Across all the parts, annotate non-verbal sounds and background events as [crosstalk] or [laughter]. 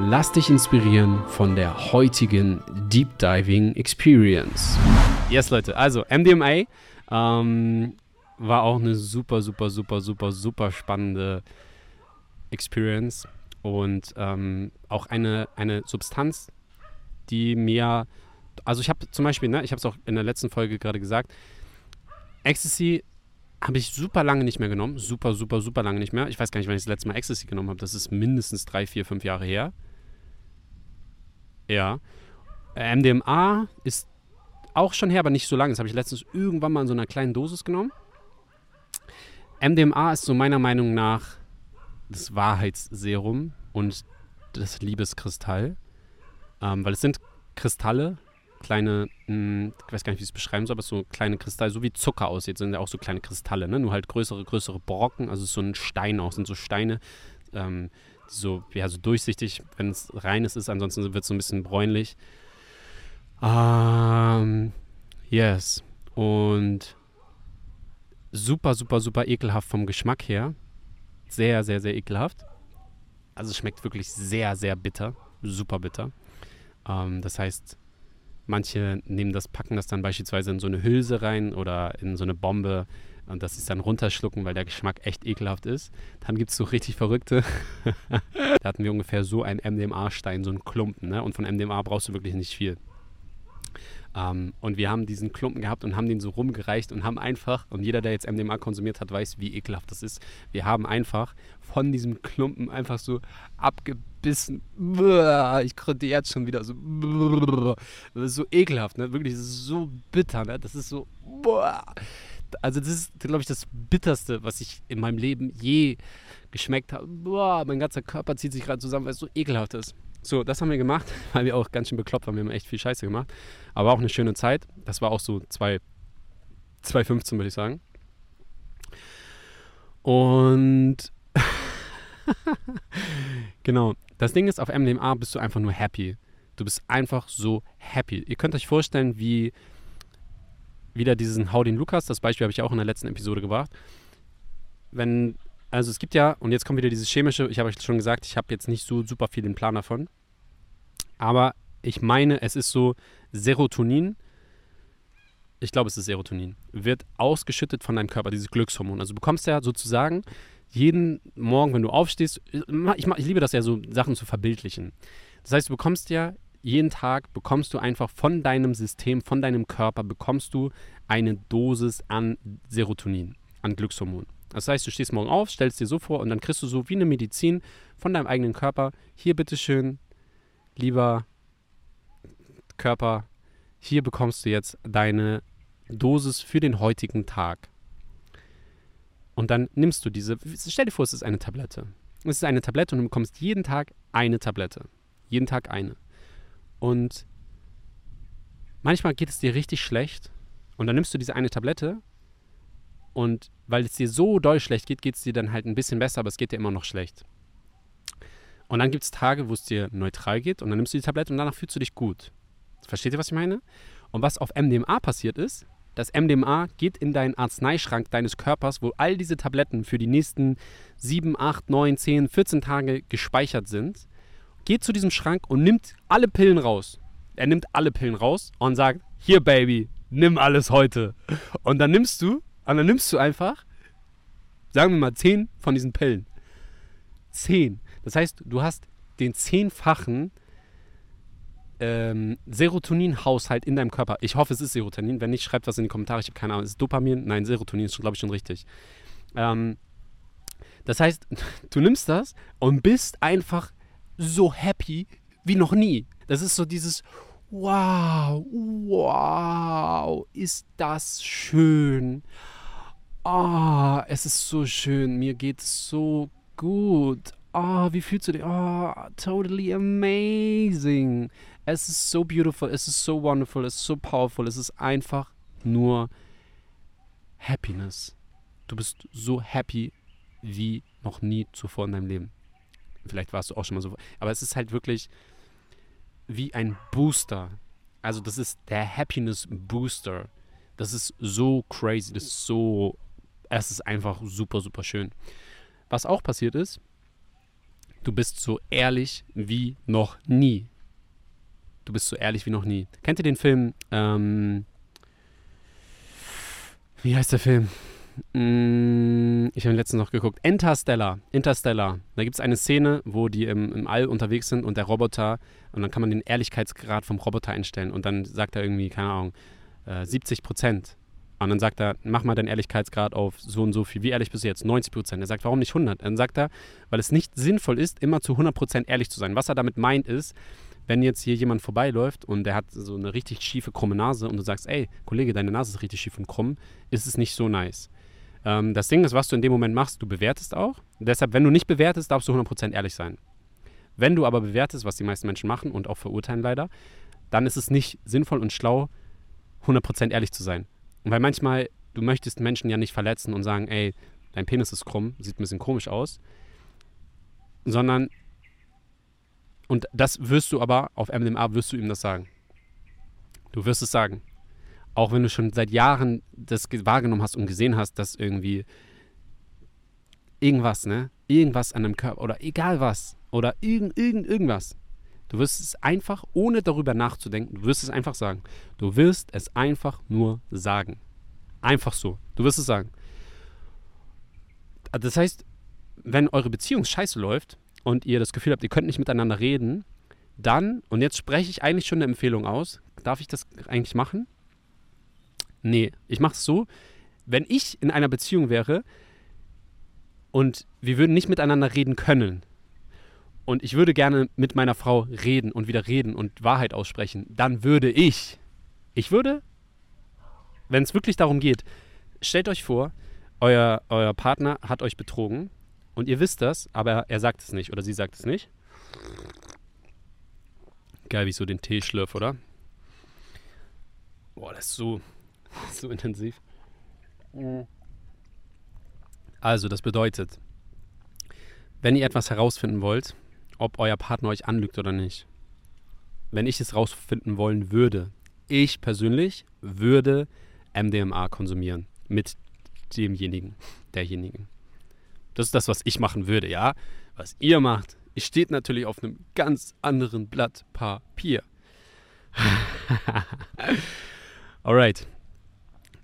Lass dich inspirieren von der heutigen Deep Diving Experience. Yes, Leute, also MDMA ähm, war auch eine super, super, super, super, super spannende Experience und ähm, auch eine, eine Substanz, die mir, also ich habe zum Beispiel, ne, ich habe es auch in der letzten Folge gerade gesagt, Ecstasy habe ich super lange nicht mehr genommen. Super, super, super lange nicht mehr. Ich weiß gar nicht, wann ich das letzte Mal Ecstasy genommen habe. Das ist mindestens drei, vier, fünf Jahre her. Ja. MDMA ist auch schon her, aber nicht so lange. Das habe ich letztens irgendwann mal in so einer kleinen Dosis genommen. MDMA ist so meiner Meinung nach das Wahrheitsserum und das Liebeskristall. Ähm, weil es sind Kristalle, kleine, mh, hm, ich weiß gar nicht, wie ich es beschreiben soll, aber so kleine Kristalle, so wie Zucker aussieht, sind ja auch so kleine Kristalle, ne? nur halt größere, größere Brocken, also so ein Stein auch, sind so Steine, ähm, so, ja, so durchsichtig, wenn es reines ist, ansonsten wird es so ein bisschen bräunlich. Ähm, yes. Und super, super, super ekelhaft vom Geschmack her. Sehr, sehr, sehr ekelhaft. Also es schmeckt wirklich sehr, sehr bitter. Super bitter. Ähm, das heißt, manche nehmen das, packen das dann beispielsweise in so eine Hülse rein oder in so eine Bombe und das ist dann runterschlucken, weil der Geschmack echt ekelhaft ist. Dann gibt es so richtig Verrückte. [laughs] da hatten wir ungefähr so einen MDMA-Stein, so einen Klumpen. Ne? Und von MDMA brauchst du wirklich nicht viel. Ähm, und wir haben diesen Klumpen gehabt und haben den so rumgereicht und haben einfach, und jeder, der jetzt MDMA konsumiert hat, weiß, wie ekelhaft das ist. Wir haben einfach von diesem Klumpen einfach so abgebissen. Ich konnte jetzt schon wieder so. Das ist so ekelhaft, ne? Wirklich, das ist so bitter, ne? Das ist so. Also, das ist, glaube ich, das Bitterste, was ich in meinem Leben je geschmeckt habe. Mein ganzer Körper zieht sich gerade zusammen, weil es so ekelhaft ist. So, das haben wir gemacht, [laughs] weil wir auch ganz schön bekloppt waren. Wir haben echt viel Scheiße gemacht. Aber auch eine schöne Zeit. Das war auch so 2015, würde ich sagen. Und [laughs] genau, das Ding ist, auf MDMA bist du einfach nur happy. Du bist einfach so happy. Ihr könnt euch vorstellen, wie wieder diesen Hau den Lukas, das Beispiel habe ich auch in der letzten Episode gebracht. Wenn also es gibt ja, und jetzt kommt wieder dieses chemische, ich habe euch schon gesagt, ich habe jetzt nicht so super viel den Plan davon. Aber ich meine, es ist so, Serotonin, ich glaube, es ist Serotonin, wird ausgeschüttet von deinem Körper, dieses Glückshormon. Also du bekommst ja sozusagen jeden Morgen, wenn du aufstehst, ich, ich liebe das ja so, Sachen zu verbildlichen. Das heißt, du bekommst ja jeden Tag, bekommst du einfach von deinem System, von deinem Körper, bekommst du eine Dosis an Serotonin, an Glückshormon. Das heißt, du stehst morgen auf, stellst dir so vor und dann kriegst du so wie eine Medizin von deinem eigenen Körper. Hier bitteschön, lieber Körper, hier bekommst du jetzt deine Dosis für den heutigen Tag. Und dann nimmst du diese, stell dir vor, es ist eine Tablette. Es ist eine Tablette und du bekommst jeden Tag eine Tablette. Jeden Tag eine. Und manchmal geht es dir richtig schlecht und dann nimmst du diese eine Tablette und weil es dir so doll schlecht geht, geht es dir dann halt ein bisschen besser, aber es geht dir immer noch schlecht. Und dann gibt es Tage, wo es dir neutral geht und dann nimmst du die Tablette und danach fühlst du dich gut. Versteht ihr, was ich meine? Und was auf MDMA passiert ist, das MDMA geht in deinen Arzneischrank deines Körpers, wo all diese Tabletten für die nächsten 7, 8, 9, 10, 14 Tage gespeichert sind, geht zu diesem Schrank und nimmt alle Pillen raus. Er nimmt alle Pillen raus und sagt, hier Baby, nimm alles heute. Und dann nimmst du und dann nimmst du einfach, sagen wir mal, zehn von diesen Pillen. Zehn. Das heißt, du hast den zehnfachen ähm, Serotonin-Haushalt in deinem Körper. Ich hoffe, es ist Serotonin. Wenn nicht, schreibt was in die Kommentare. Ich habe keine Ahnung. Ist es Dopamin? Nein, Serotonin ist, glaube ich, schon richtig. Ähm, das heißt, [laughs] du nimmst das und bist einfach so happy wie noch nie. Das ist so dieses, wow, wow, ist das schön oh, es ist so schön, mir geht es so gut. Oh, wie fühlst du dich? Oh, totally amazing. Es ist so beautiful, es ist so wonderful, es ist so powerful, es ist einfach nur Happiness. Du bist so happy wie noch nie zuvor in deinem Leben. Vielleicht warst du auch schon mal so. Aber es ist halt wirklich wie ein Booster. Also das ist der Happiness Booster. Das ist so crazy. Das ist so. Es ist einfach super, super schön. Was auch passiert ist, du bist so ehrlich wie noch nie. Du bist so ehrlich wie noch nie. Kennt ihr den Film? Ähm, wie heißt der Film? Mm, ich habe letztens noch geguckt. Interstellar. Interstellar. Da gibt es eine Szene, wo die im, im All unterwegs sind und der Roboter, und dann kann man den Ehrlichkeitsgrad vom Roboter einstellen und dann sagt er irgendwie, keine Ahnung, äh, 70 Prozent. Und dann sagt er, mach mal deinen Ehrlichkeitsgrad auf so und so viel. Wie ehrlich bist du jetzt? 90 Prozent. Er sagt, warum nicht 100? Dann sagt er, weil es nicht sinnvoll ist, immer zu 100 Prozent ehrlich zu sein. Was er damit meint ist, wenn jetzt hier jemand vorbeiläuft und der hat so eine richtig schiefe, krumme Nase und du sagst, ey, Kollege, deine Nase ist richtig schief und krumm, ist es nicht so nice. Ähm, das Ding ist, was du in dem Moment machst, du bewertest auch. Deshalb, wenn du nicht bewertest, darfst du 100% ehrlich sein. Wenn du aber bewertest, was die meisten Menschen machen und auch verurteilen leider, dann ist es nicht sinnvoll und schlau, 100% ehrlich zu sein. Weil manchmal, du möchtest Menschen ja nicht verletzen und sagen, ey, dein Penis ist krumm, sieht ein bisschen komisch aus, sondern, und das wirst du aber, auf MDMA wirst du ihm das sagen. Du wirst es sagen. Auch wenn du schon seit Jahren das wahrgenommen hast und gesehen hast, dass irgendwie irgendwas, ne? Irgendwas an deinem Körper oder egal was oder irgend, irgend, irgendwas. Du wirst es einfach, ohne darüber nachzudenken, du wirst es einfach sagen. Du wirst es einfach nur sagen. Einfach so. Du wirst es sagen. Das heißt, wenn eure Beziehung scheiße läuft und ihr das Gefühl habt, ihr könnt nicht miteinander reden, dann, und jetzt spreche ich eigentlich schon eine Empfehlung aus, darf ich das eigentlich machen? Nee, ich mache es so, wenn ich in einer Beziehung wäre und wir würden nicht miteinander reden können und ich würde gerne mit meiner Frau reden und wieder reden und Wahrheit aussprechen, dann würde ich, ich würde, wenn es wirklich darum geht, stellt euch vor, euer, euer Partner hat euch betrogen und ihr wisst das, aber er sagt es nicht oder sie sagt es nicht. Geil, wie ich so den Tee schlürfe, oder? Boah, das ist so, [laughs] so intensiv. Also, das bedeutet, wenn ihr etwas herausfinden wollt, ob euer Partner euch anlügt oder nicht, wenn ich es herausfinden wollen würde, ich persönlich würde MDMA konsumieren mit demjenigen, derjenigen. Das ist das, was ich machen würde, ja. Was ihr macht, steht natürlich auf einem ganz anderen Blatt Papier. [laughs] Alright,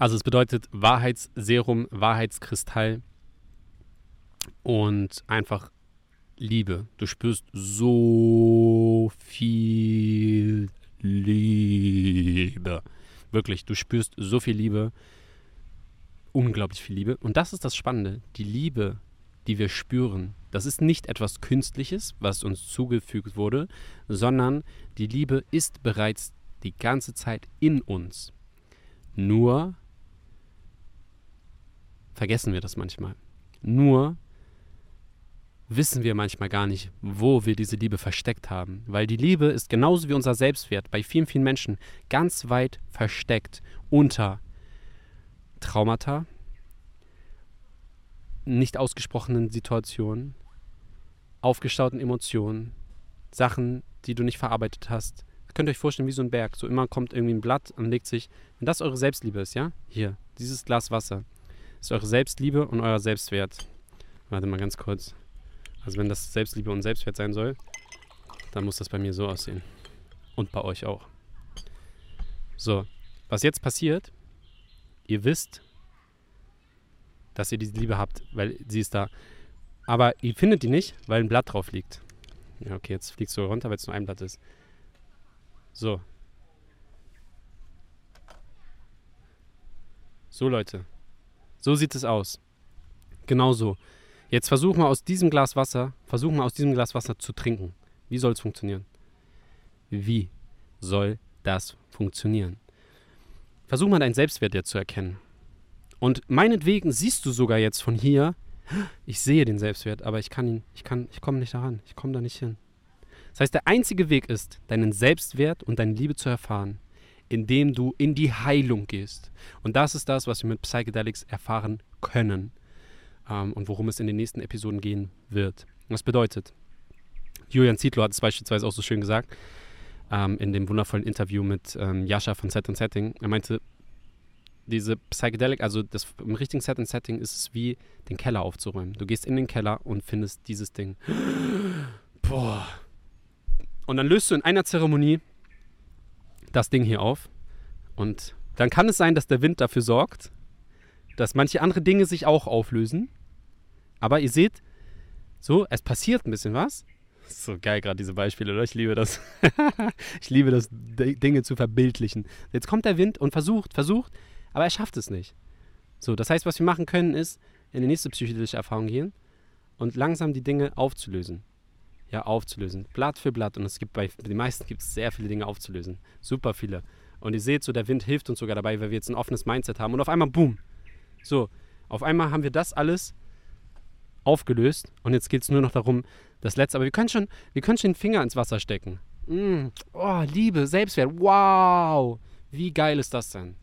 also es bedeutet Wahrheitsserum, Wahrheitskristall und einfach Liebe. Du spürst so viel Liebe. Wirklich, du spürst so viel Liebe. Unglaublich viel Liebe. Und das ist das Spannende. Die Liebe, die wir spüren, das ist nicht etwas Künstliches, was uns zugefügt wurde, sondern die Liebe ist bereits die ganze Zeit in uns. Nur vergessen wir das manchmal. Nur wissen wir manchmal gar nicht, wo wir diese Liebe versteckt haben. Weil die Liebe ist genauso wie unser Selbstwert bei vielen, vielen Menschen ganz weit versteckt unter Traumata, nicht ausgesprochenen Situationen, aufgestauten Emotionen, Sachen, die du nicht verarbeitet hast. Ihr könnt euch vorstellen, wie so ein Berg. So immer kommt irgendwie ein Blatt und legt sich. Wenn das eure Selbstliebe ist, ja? Hier, dieses Glas Wasser ist eure Selbstliebe und euer Selbstwert. Warte mal ganz kurz. Also wenn das Selbstliebe und Selbstwert sein soll, dann muss das bei mir so aussehen. Und bei euch auch. So, was jetzt passiert, ihr wisst, dass ihr diese Liebe habt, weil sie ist da. Aber ihr findet die nicht, weil ein Blatt drauf liegt. Ja, okay, jetzt fliegst du runter, weil es nur ein Blatt ist. So. So, Leute. So sieht es aus. Genau so. Jetzt versuch mal aus diesem Glas Wasser, versuch mal aus diesem Glas Wasser zu trinken. Wie soll es funktionieren? Wie soll das funktionieren? Versuch mal deinen Selbstwert jetzt zu erkennen. Und meinetwegen siehst du sogar jetzt von hier, ich sehe den Selbstwert, aber ich kann ihn, ich kann, ich komme nicht daran, ich komme da nicht hin. Das heißt, der einzige Weg ist, deinen Selbstwert und deine Liebe zu erfahren, indem du in die Heilung gehst. Und das ist das, was wir mit Psychedelics erfahren können ähm, und worum es in den nächsten Episoden gehen wird. Das bedeutet, Julian Zietlow hat es beispielsweise auch so schön gesagt, ähm, in dem wundervollen Interview mit ähm, Jascha von Set and Setting. Er meinte, diese Psychedelic, also das, im richtigen Set and Setting ist es wie den Keller aufzuräumen. Du gehst in den Keller und findest dieses Ding. [gasps] Boah. Und dann löst du in einer Zeremonie das Ding hier auf. Und dann kann es sein, dass der Wind dafür sorgt, dass manche andere Dinge sich auch auflösen. Aber ihr seht, so, es passiert ein bisschen was. So geil gerade diese Beispiele, oder? Ich liebe das. [laughs] ich liebe das, Dinge zu verbildlichen. Jetzt kommt der Wind und versucht, versucht, aber er schafft es nicht. So, das heißt, was wir machen können, ist in die nächste psychedelische Erfahrung gehen und langsam die Dinge aufzulösen. Ja, aufzulösen. Blatt für Blatt. Und es gibt bei den meisten gibt es sehr viele Dinge aufzulösen. Super viele. Und ihr seht so, der Wind hilft uns sogar dabei, weil wir jetzt ein offenes Mindset haben. Und auf einmal, boom. So, auf einmal haben wir das alles aufgelöst. Und jetzt geht es nur noch darum, das letzte. Aber wir können schon, wir können schon den Finger ins Wasser stecken. Mm, oh, Liebe, Selbstwert. Wow. Wie geil ist das denn?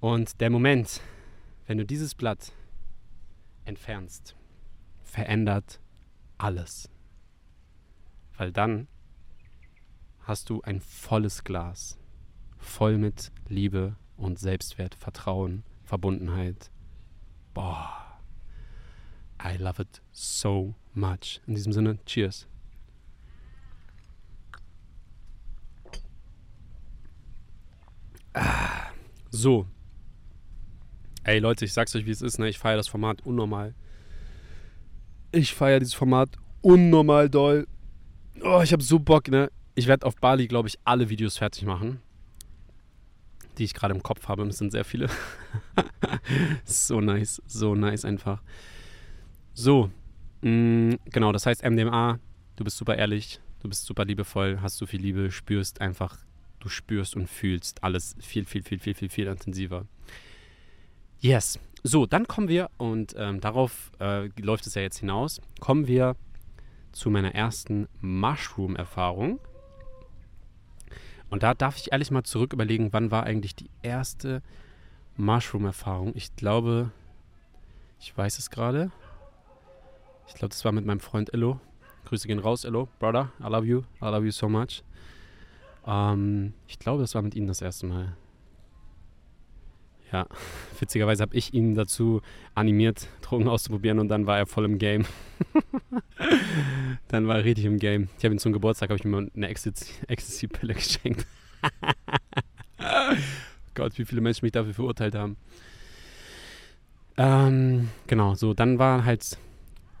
Und der Moment, wenn du dieses Blatt entfernst, verändert alles. Weil dann hast du ein volles Glas, voll mit Liebe und Selbstwert, Vertrauen, Verbundenheit. Boah, I love it so much. In diesem Sinne, cheers. Ah, so, Ey Leute, ich sag's euch, wie es ist, ne? Ich feiere das Format unnormal. Ich feiere dieses Format unnormal doll. Oh, ich habe so Bock, ne? Ich werde auf Bali, glaube ich, alle Videos fertig machen, die ich gerade im Kopf habe. Es sind sehr viele. [laughs] so nice, so nice einfach. So, mh, mm, genau, das heißt MDMA, du bist super ehrlich, du bist super liebevoll, hast so viel Liebe, spürst einfach, du spürst und fühlst alles viel, viel, viel, viel, viel, viel intensiver. Yes. So, dann kommen wir, und ähm, darauf äh, läuft es ja jetzt hinaus, kommen wir zu meiner ersten Mushroom-Erfahrung. Und da darf ich ehrlich mal zurück überlegen, wann war eigentlich die erste Mushroom-Erfahrung? Ich glaube, ich weiß es gerade. Ich glaube, das war mit meinem Freund Illo. Grüße gehen raus, Illo. Brother, I love you. I love you so much. Ähm, ich glaube, das war mit ihm das erste Mal. Ja, [laughs] witzigerweise habe ich ihn dazu animiert, Drogen auszuprobieren und dann war er voll im Game. [laughs] dann war er richtig im Game. Ich habe ihn zum Geburtstag, habe ich mir eine Ecstasy-Pille [laughs] geschenkt. Gott, wie viele Menschen mich dafür verurteilt haben. Ähm, genau, so, dann war halt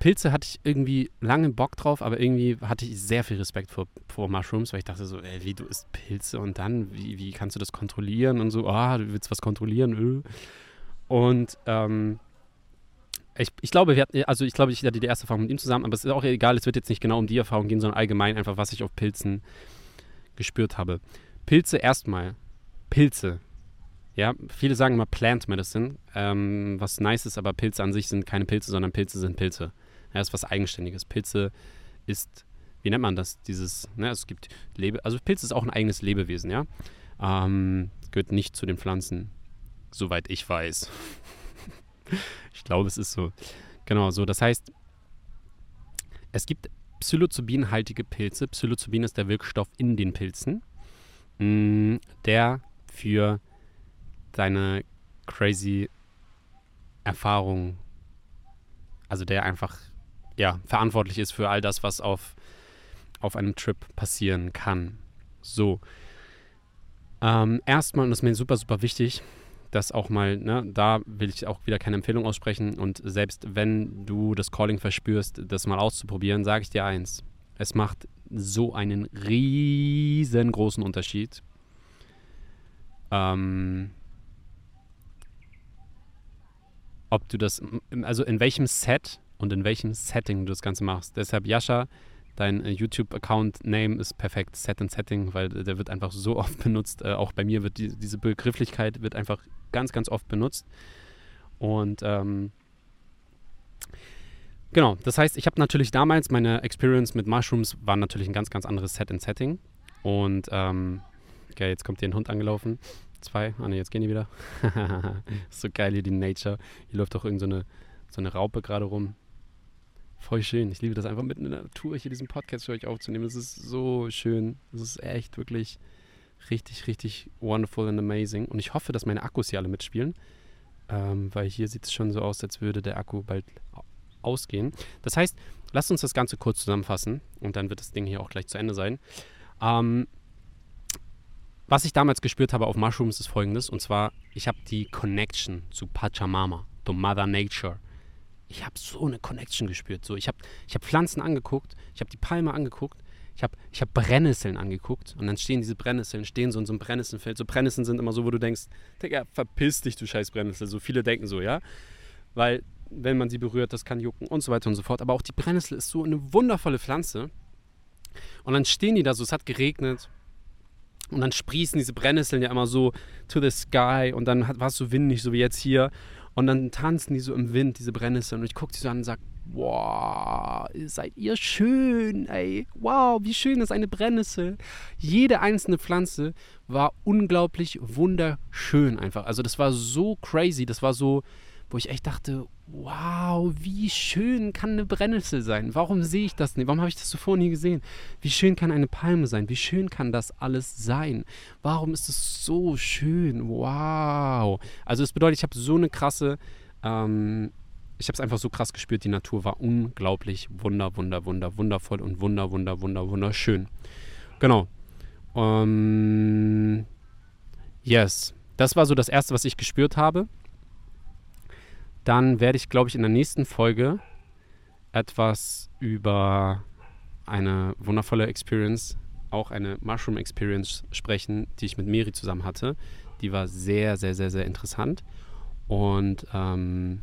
Pilze hatte ich irgendwie lange Bock drauf, aber irgendwie hatte ich sehr viel Respekt vor, vor Mushrooms, weil ich dachte so, ey, wie du isst Pilze und dann, wie, wie kannst du das kontrollieren und so, ah, du willst was kontrollieren, öh. Und ähm, ich, ich glaube, wir hatten, also ich glaube, ich hatte die erste Erfahrung mit ihm zusammen, aber es ist auch egal, es wird jetzt nicht genau um die Erfahrung gehen, sondern allgemein einfach, was ich auf Pilzen gespürt habe. Pilze erstmal. Pilze. Ja, viele sagen immer Plant Medicine, ähm, was nice ist, aber Pilze an sich sind keine Pilze, sondern Pilze sind Pilze. Ja, ist was Eigenständiges. Pilze ist, wie nennt man das? Dieses, ne, es gibt Lebe, also Pilz ist auch ein eigenes Lebewesen, ja. Ähm, gehört nicht zu den Pflanzen, soweit ich weiß. [laughs] ich glaube, es ist so. Genau, so. Das heißt, es gibt psilocybinhaltige Pilze. Psilocybin ist der Wirkstoff in den Pilzen, mh, mm, der für deine crazy Erfahrung, also der einfach ja, verantwortlich ist für all das, was auf, auf einem Trip passieren kann. So. Ähm, erstmal, und das ist mir super, super wichtig, dass auch mal, ne, da will ich auch wieder keine Empfehlung aussprechen und selbst wenn du das Calling verspürst, das mal auszuprobieren, sage ich dir eins. Es macht so einen riesengroßen Unterschied. Ähm, ob du das, also in welchem Set und in welchem Setting du das Ganze machst. Deshalb Yasha, dein äh, YouTube-Account-Name ist perfekt Set and Setting, weil der wird einfach so [laughs] oft benutzt. Äh, auch bei mir wird die, diese Begrifflichkeit wird einfach ganz, ganz oft benutzt. Und ähm, Genau, das heißt, ich habe natürlich damals meine Experience mit Mushrooms war natürlich ein ganz, ganz anderes Set and Setting. Und, ähm, okay, jetzt kommt hier ein Hund angelaufen. Zwei, ah ne, jetzt gehen die wieder. [laughs] so geil hier die Nature. Hier läuft doch irgend so so eine Raupe gerade rum. Voll schön. Ich liebe das einfach mitten in der Natur hier diesen Podcast für euch aufzunehmen. Es ist so schön. Es ist echt wirklich richtig, richtig wonderful and amazing. Und ich hoffe, dass meine Akkus hier alle mitspielen. Ähm, weil hier sieht es schon so aus, als würde der Akku bald ausgehen. Das heißt, lasst uns das Ganze kurz zusammenfassen und dann wird das Ding hier auch gleich zu Ende sein. Ähm, was ich damals gespürt habe auf Mushrooms ist folgendes, und zwar, ich habe die Connection zu Pachamama, to Mother Nature. Ich habe so eine Connection gespürt. So, ich habe ich hab Pflanzen angeguckt, ich habe die Palme angeguckt, ich habe ich hab Brennnesseln angeguckt und dann stehen diese Brennnesseln, stehen so in so einem Brennnesselfeld. So Brennnesseln sind immer so, wo du denkst, Digga, verpiss dich, du scheiß Brennnessel. So viele denken so, ja. Weil wenn man sie berührt, das kann jucken und so weiter und so fort. Aber auch die Brennnessel ist so eine wundervolle Pflanze. Und dann stehen die da so, es hat geregnet. Und dann sprießen diese Brennnesseln ja immer so to the sky und dann war es so windig, so wie jetzt hier. Und dann tanzen die so im Wind, diese Brennnesseln. Und ich gucke sie so an und sage, wow, seid ihr schön, ey. Wow, wie schön ist eine Brennnessel. Jede einzelne Pflanze war unglaublich wunderschön einfach. Also das war so crazy, das war so, wo ich echt dachte, wow, wie schön kann eine Brennnessel sein? Warum sehe ich das nicht? Warum habe ich das zuvor nie gesehen? Wie schön kann eine Palme sein? Wie schön kann das alles sein? Warum ist es so schön? Wow. Also es bedeutet, ich habe so eine krasse, ähm, ich habe es einfach so krass gespürt, die Natur war unglaublich wunder, wunder, wunder, wundervoll und wunder, wunder, wunder, wunderschön. Genau. Um, ähm, yes. Das war so das Erste, was ich gespürt habe dann werde ich, glaube ich, in der nächsten Folge etwas über eine wundervolle Experience, auch eine Mushroom Experience sprechen, die ich mit Miri zusammen hatte. Die war sehr, sehr, sehr, sehr interessant. Und ähm,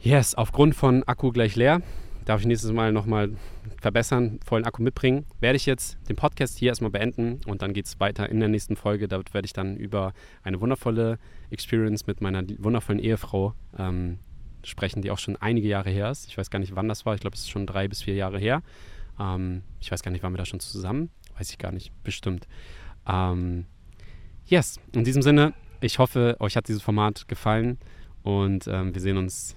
yes, aufgrund von Akku gleich leer darf ich nächstes Mal nochmal verbessern, vollen Akku mitbringen. Werde ich jetzt den Podcast hier erstmal beenden und dann geht es weiter in der nächsten Folge. Dort werde ich dann über eine wundervolle Experience mit meiner wundervollen Ehefrau ähm, sprechen, die auch schon einige Jahre her ist. Ich weiß gar nicht, wann das war. Ich glaube, es ist schon drei bis vier Jahre her. Ähm, ich weiß gar nicht, waren wir da schon zusammen? Weiß ich gar nicht. Bestimmt. Ähm, yes, in diesem Sinne, ich hoffe, euch hat dieses Format gefallen und ähm, wir sehen uns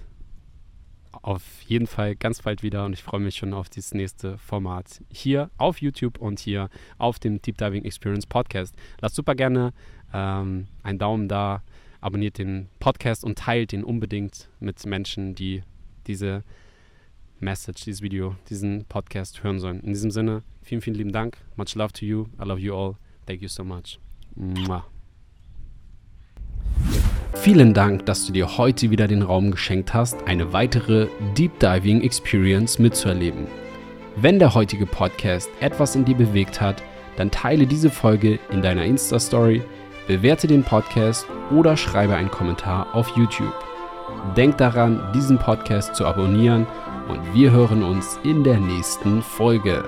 auf jeden Fall ganz bald wieder und ich freue mich schon auf dieses nächste Format hier auf YouTube und hier auf dem Deep Diving Experience Podcast. Lasst super gerne ähm, einen Daumen da, abonniert den Podcast und teilt ihn unbedingt mit Menschen, die diese Message, dieses Video, diesen Podcast hören sollen. In diesem Sinne, vielen, vielen lieben Dank. Much love to you. I love you all. Thank you so much. Mwah. Vielen Dank, dass du dir heute wieder den Raum geschenkt hast, eine weitere Deep Diving Experience mitzuerleben. Wenn der heutige Podcast etwas in dir bewegt hat, dann teile diese Folge in deiner Insta-Story, bewerte den Podcast oder schreibe einen Kommentar auf YouTube. Denk daran, diesen Podcast zu abonnieren und wir hören uns in der nächsten Folge.